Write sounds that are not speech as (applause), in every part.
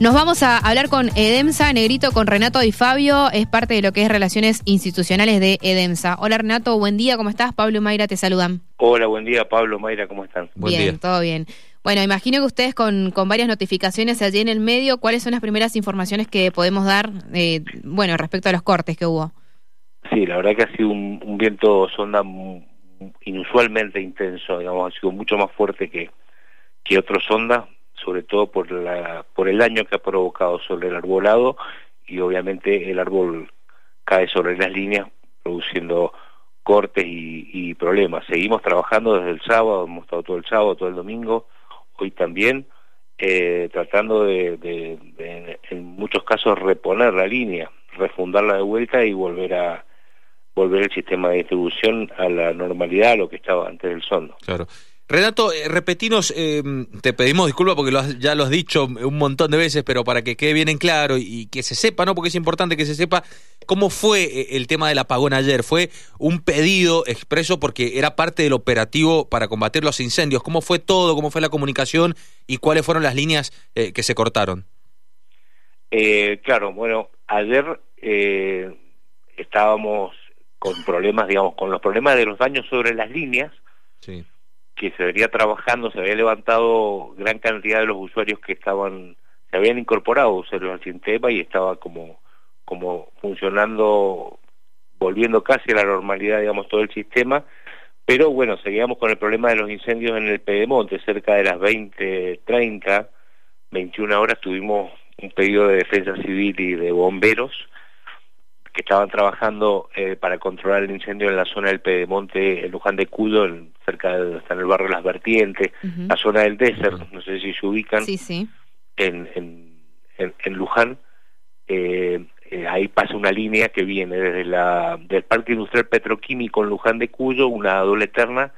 Nos vamos a hablar con Edemsa, Negrito, con Renato y Fabio, es parte de lo que es Relaciones Institucionales de Edemsa. Hola Renato, buen día, ¿cómo estás? Pablo y Mayra te saludan. Hola, buen día Pablo, Mayra, ¿cómo están? Buen bien, todo bien. Bueno, imagino que ustedes con, con varias notificaciones allí en el medio, ¿cuáles son las primeras informaciones que podemos dar, eh, bueno, respecto a los cortes que hubo? Sí, la verdad que ha sido un, viento sonda inusualmente intenso, digamos, ha sido mucho más fuerte que, que otros sondas sobre todo por, la, por el daño que ha provocado sobre el arbolado y obviamente el árbol cae sobre las líneas produciendo cortes y, problemas. Seguimos trabajando desde el sábado, hemos estado todo el sábado, todo el domingo, hoy también, eh, tratando de, en muchos casos reponer la línea, refundarla de vuelta y volver a volver el sistema de distribución a la normalidad, a lo que estaba antes del sondo. Claro. Renato, eh, repetinos, eh, te pedimos disculpas porque ya lo has dicho un montón de veces, pero para que quede bien en claro y, que se sepa, ¿no? Porque es importante que se sepa cómo fue eh, el tema del apagón ayer. Fue un pedido expreso porque era parte del operativo para combatir los incendios. ¿Cómo fue todo? ¿Cómo fue la comunicación? ¿Y cuáles fueron las líneas que se cortaron? claro, bueno, ayer estábamos con problemas, digamos, con los problemas de los daños sobre las líneas. Sí que se venía trabajando, se había levantado gran cantidad de los usuarios que estaban, se habían incorporado usuarios al sistema y estaba como, como funcionando, volviendo casi a la normalidad, digamos, todo el sistema, pero bueno, seguíamos con el problema de los incendios en el Pedemonte, cerca de las 20, 30, 21 horas tuvimos un pedido de defensa civil y de bomberos que estaban trabajando eh, para controlar el incendio en la zona del Pedemonte, en Luján de Cudo, en, cerca de está en el barrio Las Vertientes, la zona del Desert, no sé si se ubican, sí, sí. En, en, en, Luján. Eh, eh, ahí pasa una línea que viene desde la del Parque Industrial Petroquímico en Luján de Cuyo, una doble eterna,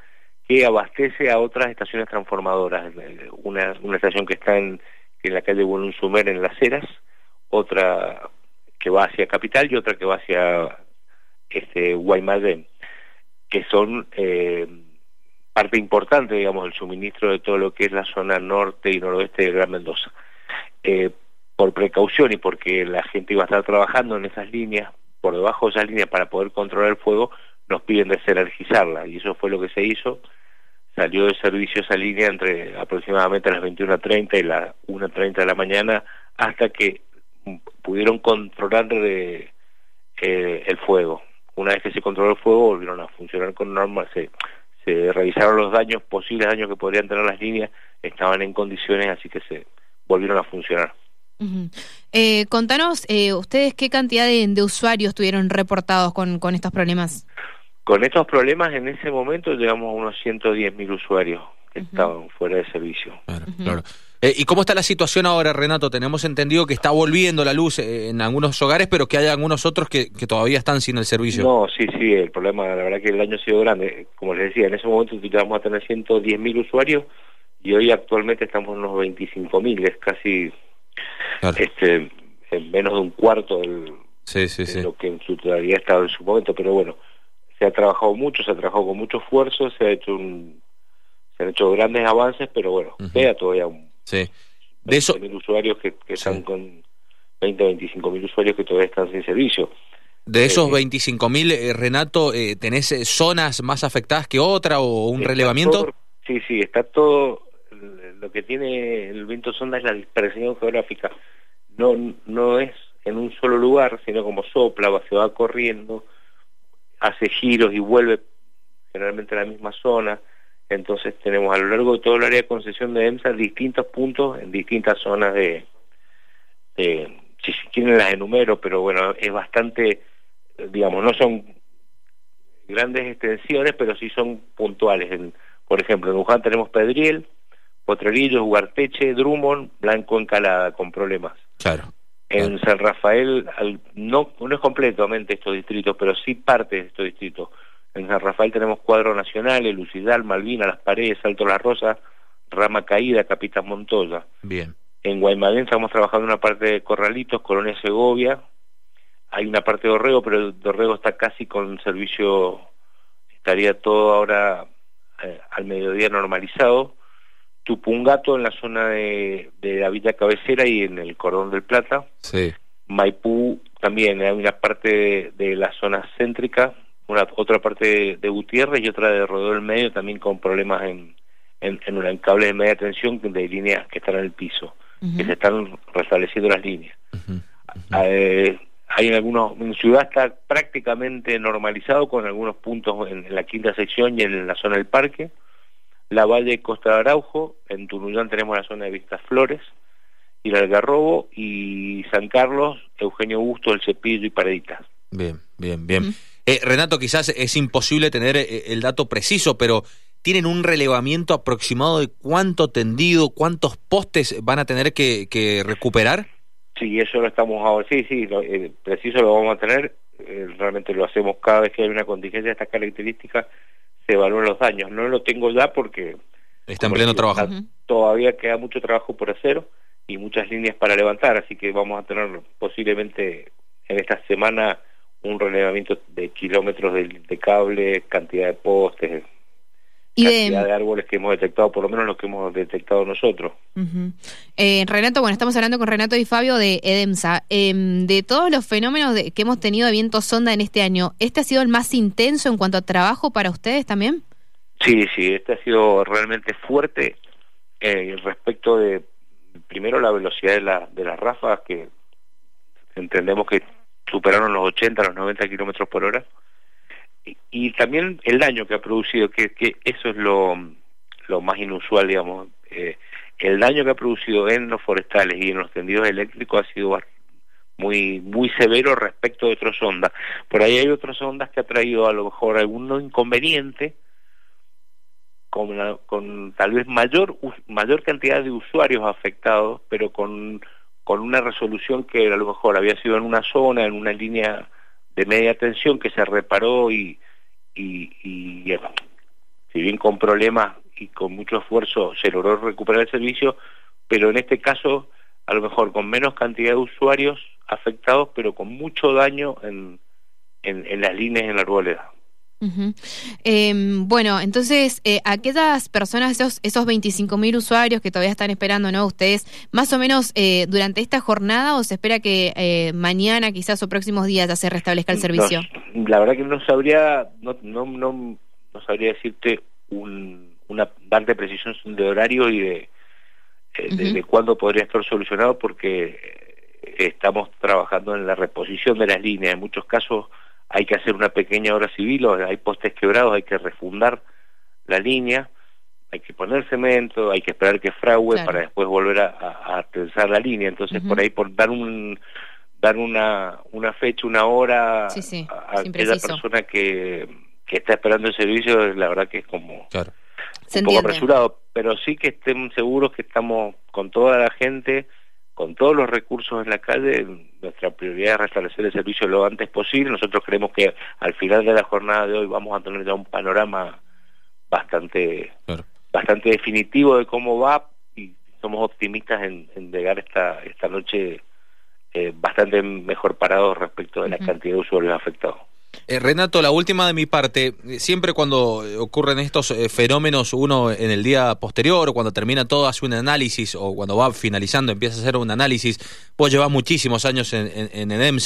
que abastece a otras estaciones transformadoras. Una, una estación que está en, en la calle Sumer en Las Heras, otra que va hacia Capital y otra que va hacia este Guaymallén, que son eh, parte importante, digamos, del suministro de todo lo que es la zona norte y noroeste de Gran Mendoza. Eh, por precaución y porque la gente iba a estar trabajando en esas líneas, por debajo de esas líneas para poder controlar el fuego, nos piden desenergizarla y eso fue lo que se hizo. Salió de servicio esa línea entre aproximadamente las 21.30 y las 1.30 de la mañana hasta que pudieron controlar de, eh, el fuego. Una vez que se controló el fuego, volvieron a funcionar con normal, se, se revisaron los daños, posibles daños que podrían tener las líneas, estaban en condiciones, así que se volvieron a funcionar. eh, contanos, eh, ustedes qué cantidad de, usuarios tuvieron reportados con, con estos problemas. Con estos problemas en ese momento llegamos a unos 110.000 usuarios que estaban fuera de servicio. Claro, claro. Eh, ¿Y cómo está la situación ahora, Renato? Tenemos entendido que está volviendo la luz eh, en algunos hogares, pero que hay algunos otros que, todavía están sin el servicio. No, sí, sí, el problema, la verdad que el daño ha sido grande. Como les decía, en ese momento vamos a tener 110.000 usuarios y hoy actualmente estamos en unos 25.000, es casi este, en menos de un cuarto del, de lo que en su totalidad estaba en su momento, pero bueno, se ha trabajado mucho, se ha trabajado con mucho esfuerzo, se ha hecho un, se han hecho grandes avances, pero bueno, queda todavía un Sí. De eso... mil usuarios que, están con 20 25 mil usuarios que todavía están sin servicio. De esos 25 eh, mil, eh, Renato, eh, ¿tenés zonas más afectadas que otra o un relevamiento? sí, sí, está todo. Lo que tiene el viento sonda es la dispersión geográfica. No, no es en un solo lugar, sino como sopla, se va corriendo, hace giros y vuelve generalmente a la misma zona. Entonces tenemos a lo largo de todo el área de concesión de EMSA distintos puntos en distintas zonas de, si tienen las enumero, pero bueno, es bastante, digamos, no son grandes extensiones, pero sí son puntuales. por ejemplo, en Luján tenemos Pedriel, Potrerillos, Huarteche, Drummond, Blanco Encalada, con problemas. Claro. En San Rafael, no, no es completamente estos distritos, pero sí parte de estos distritos. En San Rafael tenemos cuadro nacionales, Lucidal, Malvina, Las Paredes, Salto La Rosa, Rama Caída, Capitán Montoya. Bien. En Guaymallén estamos trabajando en una parte de Corralitos, Colonia Segovia. Hay una parte de Orrego, pero el Orrego está casi con servicio, estaría todo ahora eh, al mediodía normalizado. Tupungato en la zona de, de la Villa Cabecera y en el Cordón del Plata. Sí. Maipú también, hay una parte de, la zona céntrica, una otra parte de, Gutiérrez y otra de Rodó del Medio también con problemas en, en, en, cables de media tensión de líneas que están en el piso, que se están restableciendo las líneas. Eh, hay en algunos, en Ciudad está prácticamente normalizado con algunos puntos en, la quinta sección y en la zona del parque. La Valle Costa de Araujo, en Tunuyán tenemos la zona de Vistas Flores, y el Algarrobo, y San Carlos, Eugenio Busto, El Cepillo y Pareditas. Bien, bien, bien. Eh, Renato, quizás es imposible tener eh, el dato preciso, pero ¿tienen un relevamiento aproximado de cuánto tendido, cuántos postes van a tener que recuperar? Sí, eso lo estamos ahora, sí, sí, eh, preciso lo vamos a tener, eh, realmente lo hacemos cada vez que hay una contingencia de estas características, se evalúan los daños. No lo tengo ya porque... Está en pleno trabajo. Todavía queda mucho trabajo por hacer y muchas líneas para levantar, así que vamos a tener posiblemente en esta semana un relevamiento de kilómetros de, de cable, cantidad de postes, y de... árboles que hemos detectado, por lo menos los que hemos detectado nosotros. eh, Renato, bueno, estamos hablando con Renato y Fabio de EDEMSA. Em, de todos los fenómenos que hemos tenido de viento sonda en este año, ¿este ha sido el más intenso en cuanto a trabajo para ustedes también? Sí, sí, este ha sido realmente fuerte eh, respecto de, primero, la velocidad de, la, de las ráfagas, que entendemos que superaron los 80, los 90 kilómetros por hora y, también el daño que ha producido, que, que eso es lo, más inusual, digamos. Eh, el daño que ha producido en los forestales y en los tendidos eléctricos ha sido muy muy severo respecto de otras ondas. Por ahí hay otras ondas que ha traído a lo mejor algún inconveniente con, con tal vez mayor mayor cantidad de usuarios afectados, pero con, con una resolución que a lo mejor había sido en una zona, en una línea de media tensión que se reparó y, y, y, si bien con problemas y con mucho esfuerzo se logró recuperar el servicio, pero en este caso a lo mejor con menos cantidad de usuarios afectados, pero con mucho daño en, en, en las líneas en la arboleda. Em, bueno, entonces, eh, aquellas personas, esos, esos 25 mil usuarios que todavía están esperando, ¿no? Ustedes, más o menos eh, durante esta jornada o se espera que eh, mañana, quizás o próximos días, ya se restablezca el servicio? la verdad que no sabría, no, no, no, sabría decirte un, una darte precisión de horario y de, eh, de cuándo podría estar solucionado porque estamos trabajando en la reposición de las líneas. En muchos casos hay que hacer una pequeña obra civil, o hay postes quebrados, hay que refundar la línea, hay que poner cemento, hay que esperar que frague para después volver a, a, tensar la línea. Entonces, por ahí, por dar un dar una, una fecha, una hora a, aquella persona que, que está esperando el servicio, la verdad que es como un poco apresurado. Pero sí que estén seguros que estamos con toda la gente con todos los recursos en la calle, nuestra prioridad es restablecer el servicio lo antes posible. Nosotros creemos que al final de la jornada de hoy vamos a tener ya un panorama bastante bastante definitivo de cómo va y somos optimistas en, llegar esta esta noche eh, bastante mejor parados respecto de la cantidad de usuarios afectados. Eh, Renato, la última de mi parte. Siempre cuando ocurren estos eh, fenómenos, uno en el día posterior cuando termina todo hace un análisis o cuando va finalizando empieza a hacer un análisis. Vos llevas muchísimos años en, en.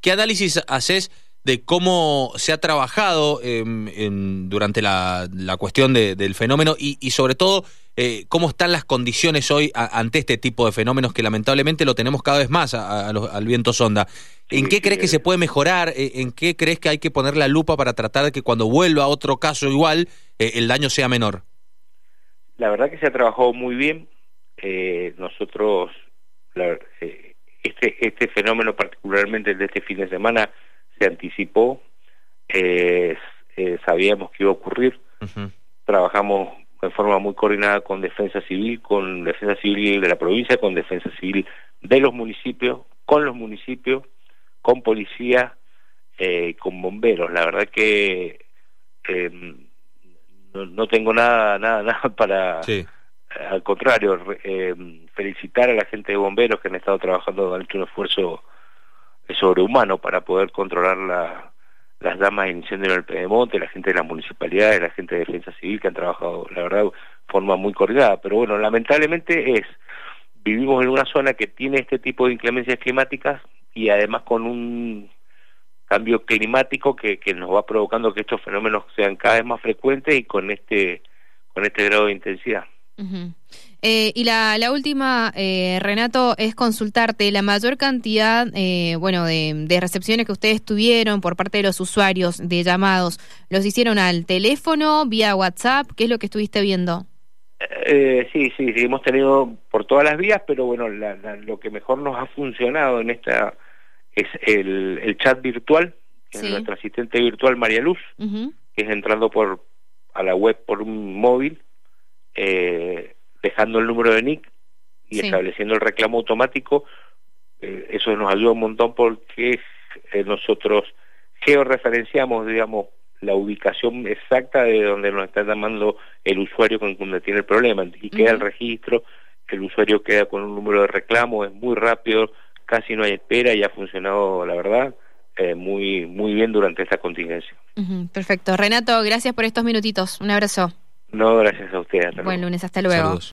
¿Qué análisis haces de cómo se ha trabajado em, durante la, cuestión del fenómeno y, y sobre todo eh, cómo están las condiciones hoy ante este tipo de fenómenos que lamentablemente lo tenemos cada vez más al viento sonda. ¿En qué crees que se puede mejorar? Eh, ¿En qué crees que hay que poner la lupa para tratar de que cuando vuelva otro caso igual, eh, el daño sea menor? La verdad que se ha trabajado muy bien. nosotros, este, este fenómeno, particularmente el de este fin de semana, se anticipó. sabíamos que iba a ocurrir. Trabajamos de forma muy coordinada con Defensa Civil, con Defensa Civil de la provincia, con Defensa Civil de los municipios, con los municipios, con policía, eh, con bomberos. La verdad que eh, no, tengo nada, nada, (laughs) nada para... Al contrario, eh, felicitar a la gente de bomberos que han estado trabajando, han hecho un esfuerzo sobrehumano para poder controlar la, las damas de incendio en el Pedemonte, la gente de las municipalidades, la gente de defensa civil que han trabajado, la verdad, forma muy coordinada. Pero bueno, lamentablemente es, vivimos en una zona que tiene este tipo de inclemencias climáticas y además con un cambio climático que, que nos va provocando que estos fenómenos sean cada vez más frecuentes y con este con este grado de intensidad. eh, y la, la última, eh, Renato, es consultarte la mayor cantidad, eh, bueno, de, de, recepciones que ustedes tuvieron por parte de los usuarios de llamados. ¿Los hicieron al teléfono, vía WhatsApp? ¿Qué es lo que estuviste viendo? Eh, sí, sí, sí, hemos tenido por todas las vías, pero bueno, la, la, lo que mejor nos ha funcionado en esta es el, el chat virtual, que sí. es nuestra asistente virtual María Luz, uh -huh. que es entrando por a la web por un móvil, eh, dejando el número de NIC y sí. estableciendo el reclamo automático. Eh, eso nos ayuda un montón porque eh, nosotros georreferenciamos, digamos, la ubicación exacta de donde nos está llamando el usuario con donde tiene el problema y queda uh -huh. el registro, el usuario queda con un número de reclamo, es muy rápido, casi no hay espera y ha funcionado, la verdad, eh, muy, muy bien durante esta contingencia. Uh -huh, perfecto. Renato, gracias por estos minutitos. Un abrazo. No, gracias a usted. Buen lunes, hasta luego. Saludos.